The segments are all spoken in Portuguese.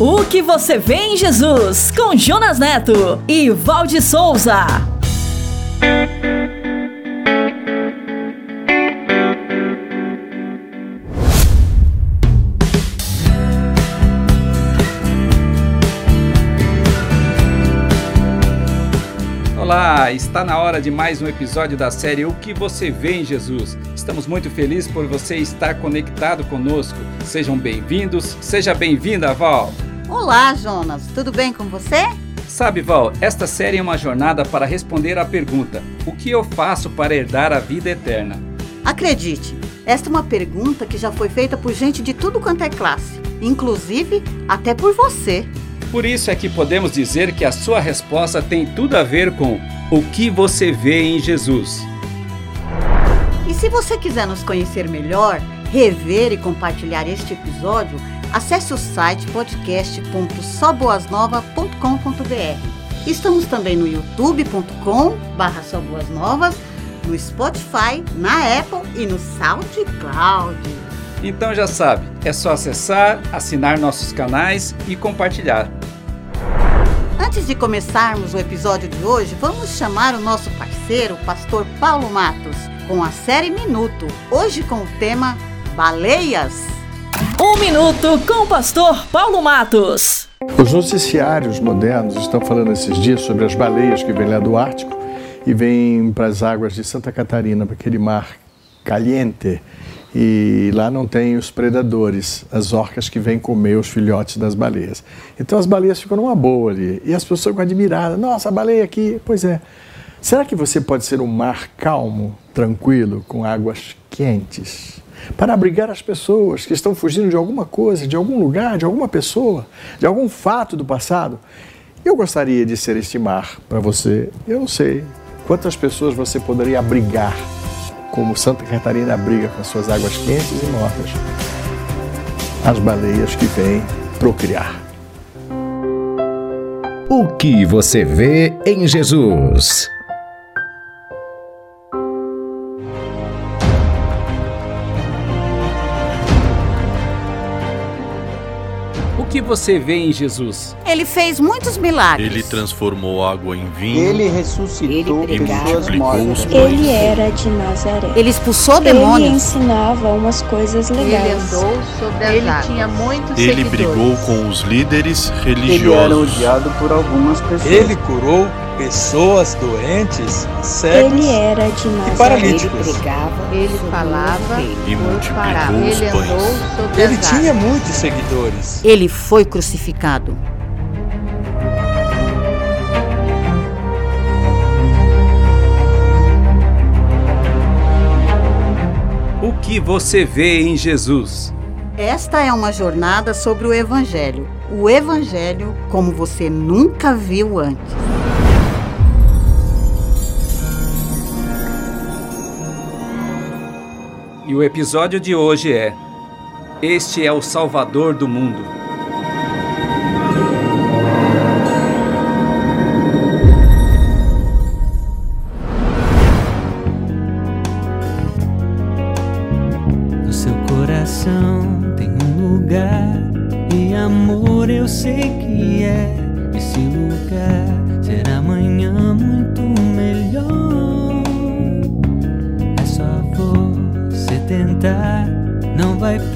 O que você vê em Jesus, com Jonas Neto e Valde Souza. Olá, está na hora de mais um episódio da série O que você vê em Jesus. Estamos muito felizes por você estar conectado conosco. Sejam bem-vindos, seja bem-vinda, Val. Olá, Jonas, tudo bem com você? Sabe, Val, esta série é uma jornada para responder à pergunta: O que eu faço para herdar a vida eterna? Acredite, esta é uma pergunta que já foi feita por gente de tudo quanto é classe, inclusive até por você. Por isso é que podemos dizer que a sua resposta tem tudo a ver com o que você vê em Jesus. E se você quiser nos conhecer melhor, rever e compartilhar este episódio, acesse o site podcast.soboasnova.com.br. Estamos também no youtube.com barra no Spotify, na Apple e no SoundCloud. Então já sabe, é só acessar, assinar nossos canais e compartilhar. Antes de começarmos o episódio de hoje, vamos chamar o nosso parceiro, o pastor Paulo Matos, com a série Minuto, hoje com o tema Baleias. Um minuto com o pastor Paulo Matos. Os noticiários modernos estão falando esses dias sobre as baleias que vêm lá do Ártico e vêm para as águas de Santa Catarina, para aquele mar caliente e lá não tem os predadores, as orcas que vêm comer os filhotes das baleias. Então as baleias ficam numa boa ali e as pessoas ficam admiradas. Nossa, a baleia aqui. Pois é. Será que você pode ser um mar calmo, tranquilo, com águas quentes? Para abrigar as pessoas que estão fugindo de alguma coisa, de algum lugar, de alguma pessoa, de algum fato do passado? Eu gostaria de ser este mar para você. Eu não sei quantas pessoas você poderia abrigar como Santa Catarina abriga com suas águas quentes e mortas as baleias que vêm procriar. O que você vê em Jesus? Que você vê em Jesus? Ele fez muitos milagres. Ele transformou água em vinho. Ele ressuscitou ele pessoas mortas. Ele era de Nazaré. Ele expulsou demônios. Ele ensinava umas coisas legais. Ele andou sobre as Ele águas. tinha muitos Ele seguidores. brigou com os líderes religiosos. Ele era odiado por algumas pessoas. Ele curou pessoas doentes, cegos ele era de e paralíticos. Ele pregava, ele falava e multiplicou os ele pães. Ele tinha muitos seguidores. Ele foi crucificado. O que você vê em Jesus? Esta é uma jornada sobre o Evangelho. O Evangelho como você nunca viu antes. E o episódio de hoje é: Este é o Salvador do mundo.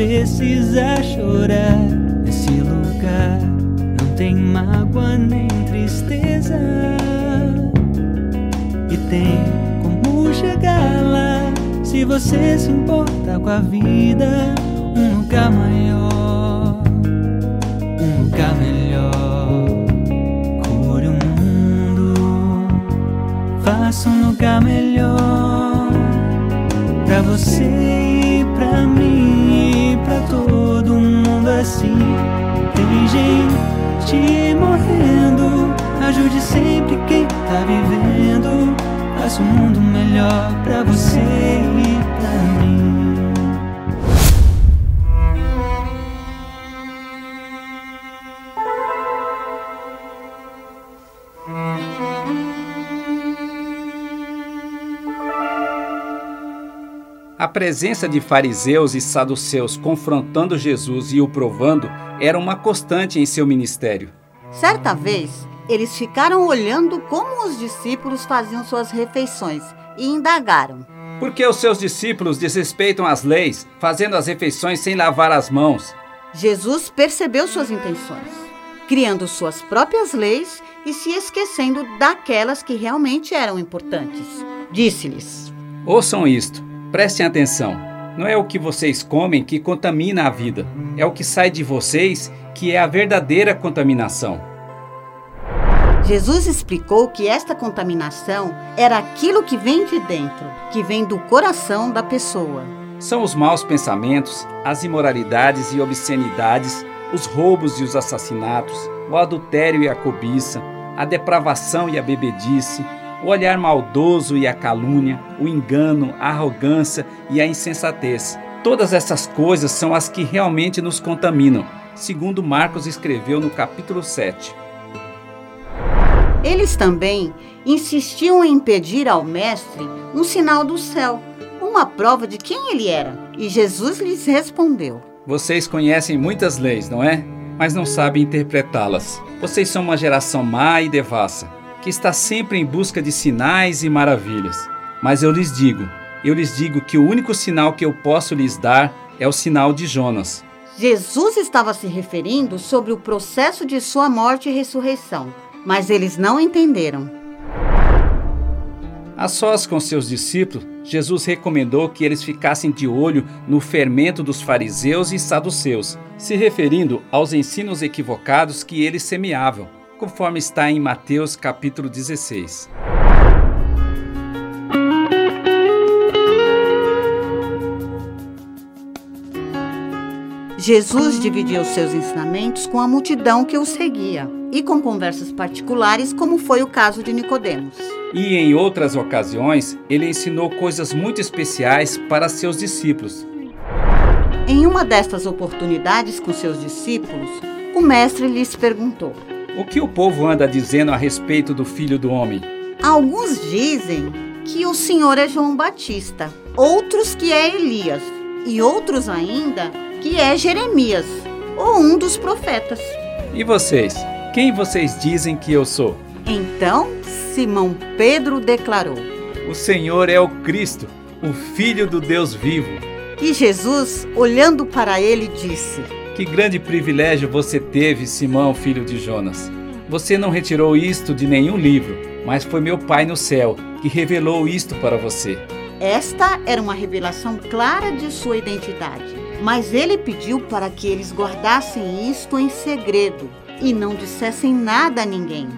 Precisar chorar. Nesse lugar não tem mágoa nem tristeza. E tem como chegar lá se você se importa com a vida. Um lugar maior, um lugar melhor. Cure o mundo, faça um lugar melhor pra você gente morrendo, ajude sempre quem tá vivendo. Faça um mundo melhor pra você e pra mim. Presença de fariseus e saduceus confrontando Jesus e o provando era uma constante em seu ministério. Certa vez, eles ficaram olhando como os discípulos faziam suas refeições e indagaram: Por que os seus discípulos desrespeitam as leis, fazendo as refeições sem lavar as mãos? Jesus percebeu suas intenções, criando suas próprias leis e se esquecendo daquelas que realmente eram importantes. Disse-lhes: Ouçam isto, prestem atenção. Não é o que vocês comem que contamina a vida, é o que sai de vocês que é a verdadeira contaminação. Jesus explicou que esta contaminação era aquilo que vem de dentro, que vem do coração da pessoa. São os maus pensamentos, as imoralidades e obscenidades, os roubos e os assassinatos, o adultério e a cobiça, a depravação e a bebedice, o olhar maldoso e a calúnia, o engano, a arrogância e a insensatez. Todas essas coisas são as que realmente nos contaminam, segundo Marcos escreveu no capítulo 7. Eles também insistiam em pedir ao Mestre um sinal do céu, uma prova de quem ele era. E Jesus lhes respondeu: Vocês conhecem muitas leis, não é? Mas não sabem interpretá-las. Vocês são uma geração má e devassa, que está sempre em busca de sinais e maravilhas. Mas eu lhes digo, eu lhes digo que o único sinal que eu posso lhes dar é o sinal de Jonas. Jesus estava se referindo sobre o processo de sua morte e ressurreição, mas eles não entenderam. A sós com seus discípulos, Jesus recomendou que eles ficassem de olho no fermento dos fariseus e saduceus, se referindo aos ensinos equivocados que eles semeavam, conforme está em Mateus capítulo 16. Jesus dividia os seus ensinamentos com a multidão que o seguia e com conversas particulares, como foi o caso de Nicodemos. E em outras ocasiões, ele ensinou coisas muito especiais para seus discípulos. Em uma destas oportunidades com seus discípulos, o mestre lhes perguntou: O que o povo anda dizendo a respeito do filho do homem? Alguns dizem que o Senhor é João Batista, outros que é Elias, e outros ainda que é Jeremias, ou um dos profetas. E vocês? Quem vocês dizem que eu sou? Então Simão Pedro declarou: O Senhor é o Cristo, o Filho do Deus vivo. E Jesus, olhando para ele, disse: Que grande privilégio você teve, Simão, filho de Jonas. Você não retirou isto de nenhum livro, mas foi meu Pai no céu que revelou isto para você. Esta era uma revelação clara de sua identidade, mas ele pediu para que eles guardassem isto em segredo e não dissessem nada a ninguém.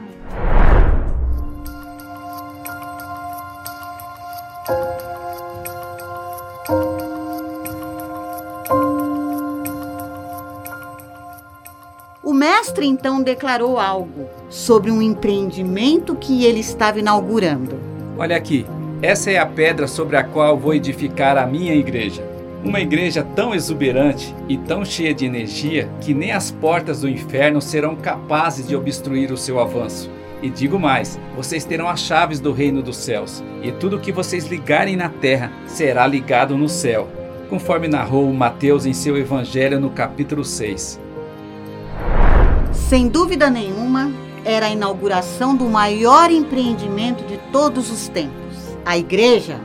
Mestre então declarou algo sobre um empreendimento que ele estava inaugurando. Olha aqui, essa é a pedra sobre a qual vou edificar a minha igreja. Uma igreja tão exuberante e tão cheia de energia que nem as portas do inferno serão capazes de obstruir o seu avanço. E digo mais: vocês terão as chaves do reino dos céus, e tudo que vocês ligarem na terra será ligado no céu, conforme narrou Mateus em seu evangelho no capítulo 6. Sem dúvida nenhuma, era a inauguração do maior empreendimento de todos os tempos. A igreja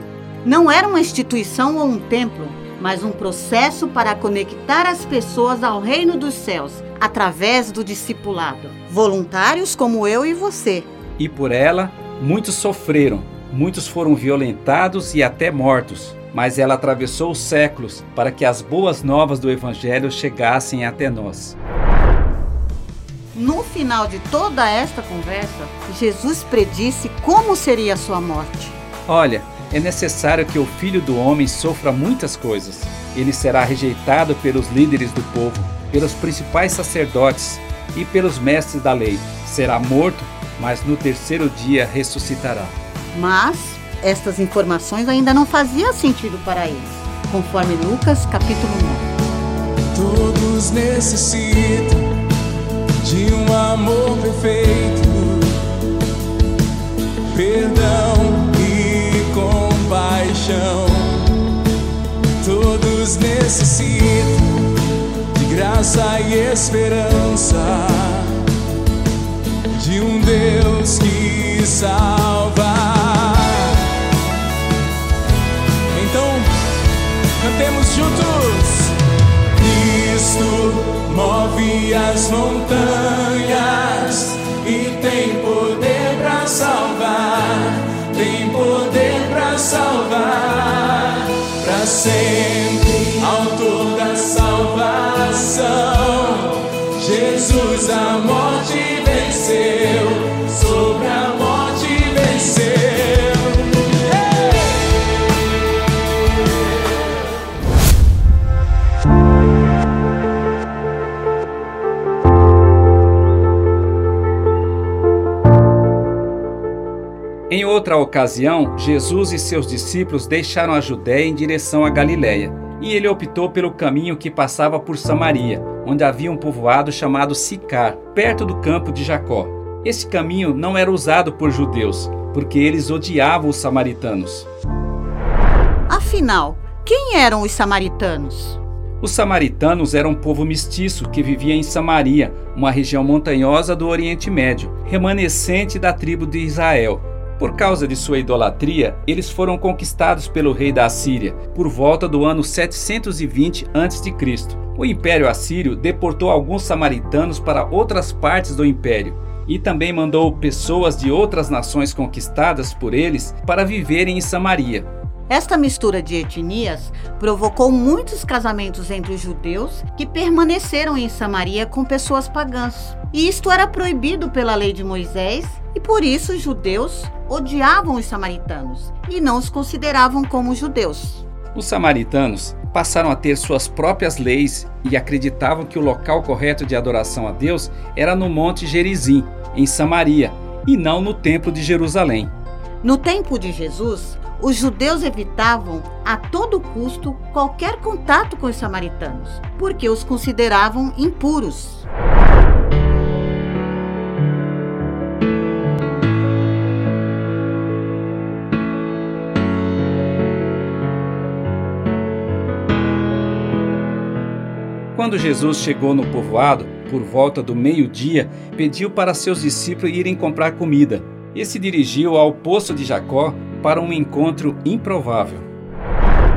não era uma instituição ou um templo, mas um processo para conectar as pessoas ao reino dos céus através do discipulado. Voluntários como eu e você. E por ela, muitos sofreram, muitos foram violentados e até mortos. Mas ela atravessou os séculos para que as boas novas do Evangelho chegassem até nós. No final de toda esta conversa, Jesus predisse como seria a sua morte. Olha, é necessário que o filho do homem sofra muitas coisas. Ele será rejeitado pelos líderes do povo, pelos principais sacerdotes e pelos mestres da lei. Será morto, mas no terceiro dia ressuscitará. Mas estas informações ainda não faziam sentido para eles, conforme Lucas capítulo 9. Todos necessitam de um amor perfeito, perdão e compaixão. necessito de graça e esperança de um Deus que salva. Então, cantemos juntos. Cristo move as montanhas e tem poder para salvar, tem poder para salvar para sempre, autor da salvação. Jesus a Em outra ocasião, Jesus e seus discípulos deixaram a Judéia em direção à Galiléia, e ele optou pelo caminho que passava por Samaria, onde havia um povoado chamado Sicar, perto do campo de Jacó. Esse caminho não era usado por judeus, porque eles odiavam os samaritanos. Afinal, quem eram os samaritanos? Os samaritanos eram um povo mestiço que vivia em Samaria, uma região montanhosa do Oriente Médio, remanescente da tribo de Israel. Por causa de sua idolatria, eles foram conquistados pelo rei da Assíria por volta do ano 720 a.C. O Império Assírio deportou alguns samaritanos para outras partes do império e também mandou pessoas de outras nações conquistadas por eles para viverem em Samaria. Esta mistura de etnias provocou muitos casamentos entre os judeus que permaneceram em Samaria com pessoas pagãs. E isto era proibido pela lei de Moisés, e por isso os judeus odiavam os samaritanos e não os consideravam como judeus. Os samaritanos passaram a ter suas próprias leis e acreditavam que o local correto de adoração a Deus era no Monte Gerizim, em Samaria, e não no Templo de Jerusalém. No tempo de Jesus, os judeus evitavam a todo custo qualquer contato com os samaritanos, porque os consideravam impuros. Quando Jesus chegou no povoado, por volta do meio-dia, pediu para seus discípulos irem comprar comida e se dirigiu ao poço de Jacó para um encontro improvável.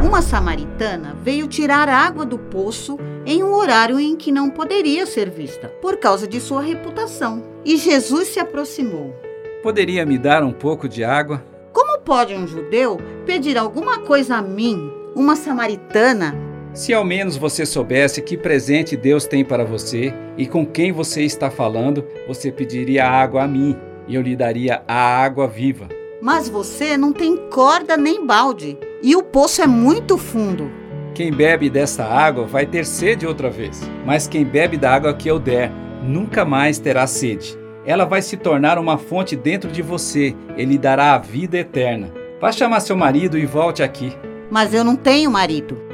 Uma samaritana veio tirar água do poço em um horário em que não poderia ser vista, por causa de sua reputação. E Jesus se aproximou. Poderia me dar um pouco de água? Como pode um judeu pedir alguma coisa a mim, uma samaritana? Se ao menos você soubesse que presente Deus tem para você e com quem você está falando, você pediria água a mim e eu lhe daria a água viva. Mas você não tem corda nem balde e o poço é muito fundo. Quem bebe dessa água vai ter sede outra vez, mas quem bebe da água que eu der nunca mais terá sede. Ela vai se tornar uma fonte dentro de você, ele dará a vida eterna. Vá chamar seu marido e volte aqui. Mas eu não tenho marido.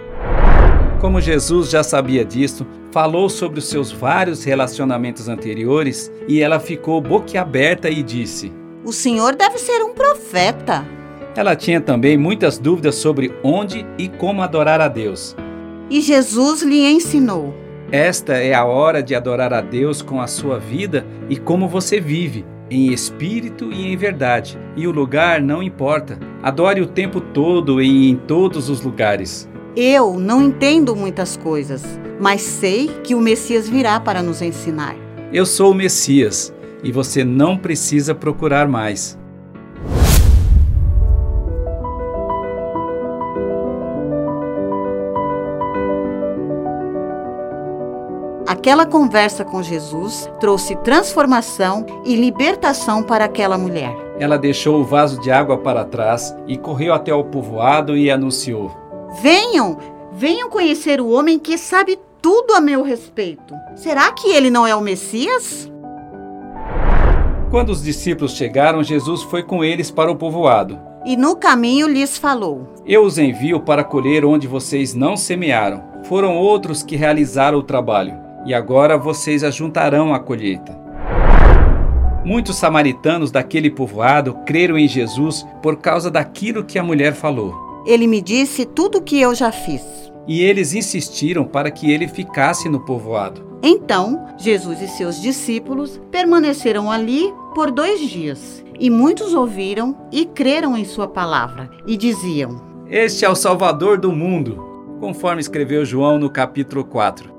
Como Jesus já sabia disso, falou sobre os seus vários relacionamentos anteriores e ela ficou boquiaberta e disse: O senhor deve ser um profeta. Ela tinha também muitas dúvidas sobre onde e como adorar a Deus. E Jesus lhe ensinou: Esta é a hora de adorar a Deus com a sua vida e como você vive, em espírito e em verdade. E o lugar não importa. Adore o tempo todo e em todos os lugares. Eu não entendo muitas coisas, mas sei que o Messias virá para nos ensinar. Eu sou o Messias e você não precisa procurar mais. Aquela conversa com Jesus trouxe transformação e libertação para aquela mulher. Ela deixou o vaso de água para trás e correu até o povoado e anunciou: Venham, venham conhecer o homem que sabe tudo a meu respeito. Será que ele não é o Messias? Quando os discípulos chegaram, Jesus foi com eles para o povoado. E no caminho lhes falou: Eu os envio para colher onde vocês não semearam. Foram outros que realizaram o trabalho, e agora vocês ajuntarão a colheita. Muitos samaritanos daquele povoado creram em Jesus por causa daquilo que a mulher falou. Ele me disse tudo o que eu já fiz. e eles insistiram para que ele ficasse no povoado. Então, Jesus e seus discípulos permaneceram ali por dois dias. E muitos ouviram e creram em sua palavra, e diziam: Este é o Salvador do mundo, conforme escreveu João no capítulo 4.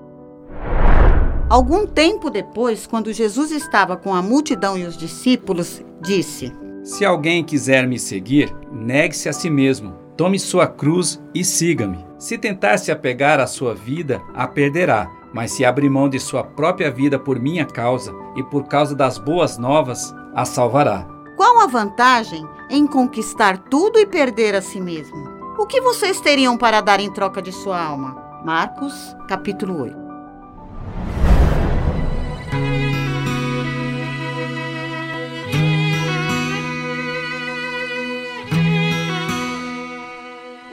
Algum tempo depois, quando Jesus estava com a multidão e os discípulos, disse: Se alguém quiser me seguir, negue-se a si mesmo, tome sua cruz e siga-me. Se tentar se apegar à sua vida, a perderá. Mas se abrir mão de sua própria vida por minha causa e por causa das boas novas, a salvará. Qual a vantagem em conquistar tudo e perder a si mesmo? O que vocês teriam para dar em troca de sua alma? Marcos, capítulo 8.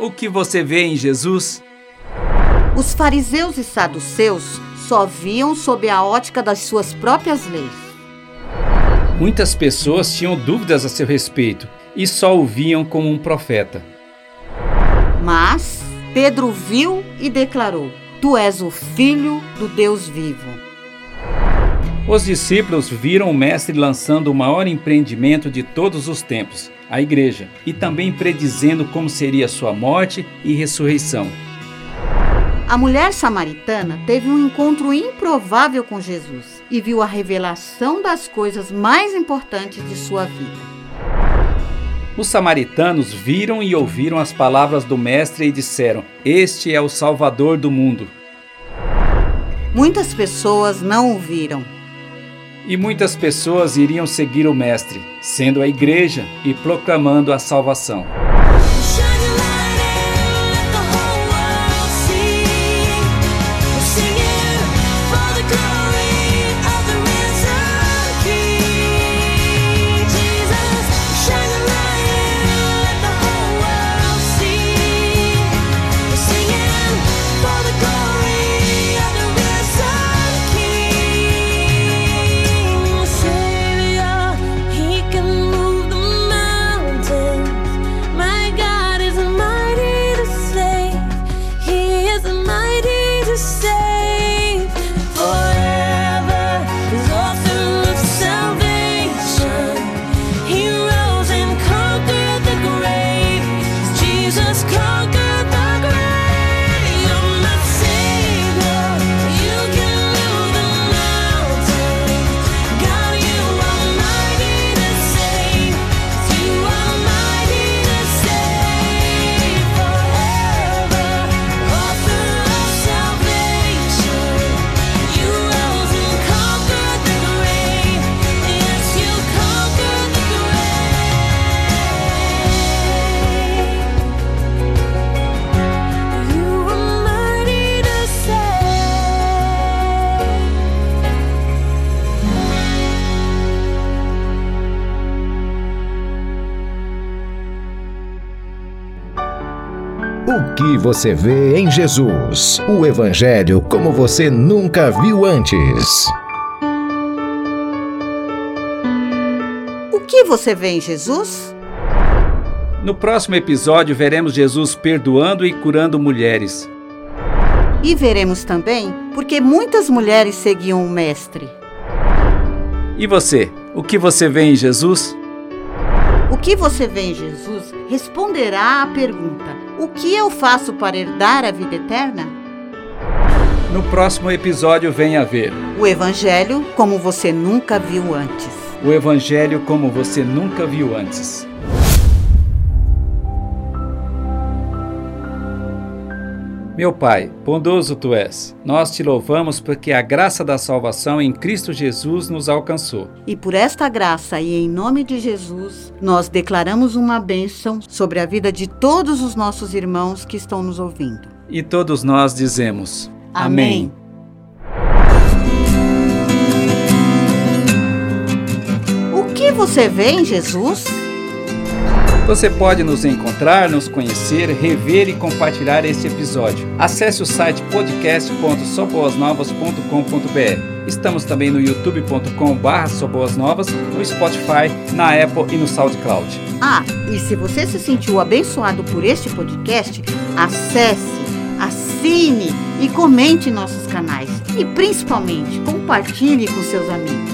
O que você vê em Jesus? Os fariseus e saduceus só viam sob a ótica das suas próprias leis. Muitas pessoas tinham dúvidas a seu respeito e só o viam como um profeta. Mas Pedro viu e declarou: Tu és o filho do Deus vivo. Os discípulos viram o Mestre lançando o maior empreendimento de todos os tempos, a Igreja, e também predizendo como seria sua morte e ressurreição. A mulher samaritana teve um encontro improvável com Jesus e viu a revelação das coisas mais importantes de sua vida. Os samaritanos viram e ouviram as palavras do Mestre e disseram: Este é o Salvador do mundo. Muitas pessoas não o viram. E muitas pessoas iriam seguir o Mestre, sendo a igreja e proclamando a salvação. Você vê em Jesus? O Evangelho como você nunca viu antes. O que você vê em Jesus? No próximo episódio, veremos Jesus perdoando e curando mulheres. E veremos também porque muitas mulheres seguiam o Mestre. E você? O que você vê em Jesus? O que você vê em Jesus responderá à pergunta: O que eu faço para herdar a vida eterna? No próximo episódio, venha ver O Evangelho como você nunca viu antes. o Evangelho como você nunca viu antes. Meu Pai, bondoso tu és, nós te louvamos porque a graça da salvação em Cristo Jesus nos alcançou. E por esta graça e em nome de Jesus, nós declaramos uma bênção sobre a vida de todos os nossos irmãos que estão nos ouvindo. E todos nós dizemos: Amém. O que você vê em Jesus? Você pode nos encontrar, nos conhecer, rever e compartilhar este episódio. Acesse o site podcast.soboasnovas.com.br. Estamos também no youtube.com.br no Spotify, na Apple e no SoundCloud. Ah, e se você se sentiu abençoado por este podcast, acesse assine e comente nossos canais. E principalmente, compartilhe com seus amigos.